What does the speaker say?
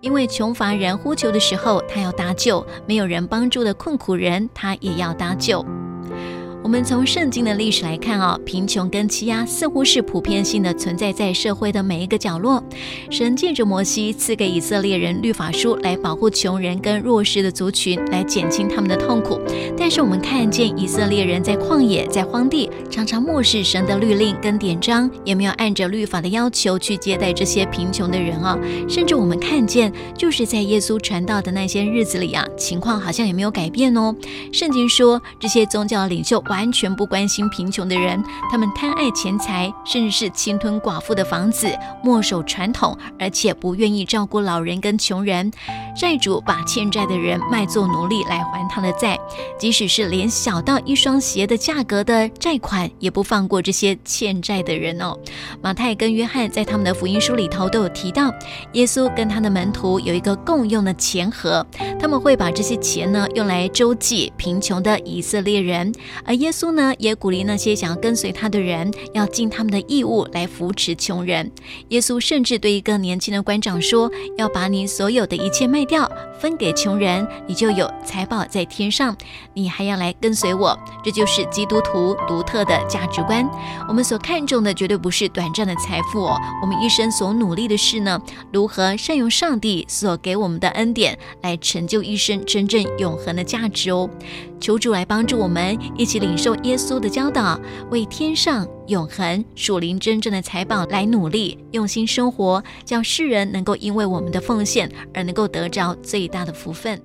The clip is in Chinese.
因为穷乏人呼求的时候，他要搭救；没有人帮助的困苦人，他也要搭救。我们从圣经的历史来看啊，贫穷跟欺压似乎是普遍性的存在在社会的每一个角落。神借着摩西赐给以色列人律法书，来保护穷人跟弱势的族群，来减轻他们的痛苦。但是我们看见以色列人在旷野、在荒地，常常漠视神的律令跟典章，也没有按着律法的要求去接待这些贫穷的人啊。甚至我们看见，就是在耶稣传道的那些日子里啊，情况好像也没有改变哦。圣经说，这些宗教领袖。完完全不关心贫穷的人，他们贪爱钱财，甚至是侵吞寡妇的房子，墨守传统，而且不愿意照顾老人跟穷人。债主把欠债的人卖作奴隶来还他的债，即使是连小到一双鞋的价格的债款，也不放过这些欠债的人哦。马太跟约翰在他们的福音书里头都有提到，耶稣跟他的门徒有一个共用的钱盒，他们会把这些钱呢用来周济贫穷的以色列人，而耶耶稣呢也鼓励那些想要跟随他的人要尽他们的义务来扶持穷人。耶稣甚至对一个年轻的官长说：“要把你所有的一切卖。”掉分给穷人，你就有财宝在天上。你还要来跟随我，这就是基督徒独特的价值观。我们所看重的绝对不是短暂的财富哦，我们一生所努力的是呢，如何善用上帝所给我们的恩典，来成就一生真正永恒的价值哦。求主来帮助我们，一起领受耶稣的教导，为天上永恒属灵真正的财宝来努力，用心生活，叫世人能够因为我们的奉献而能够得着最大的福分。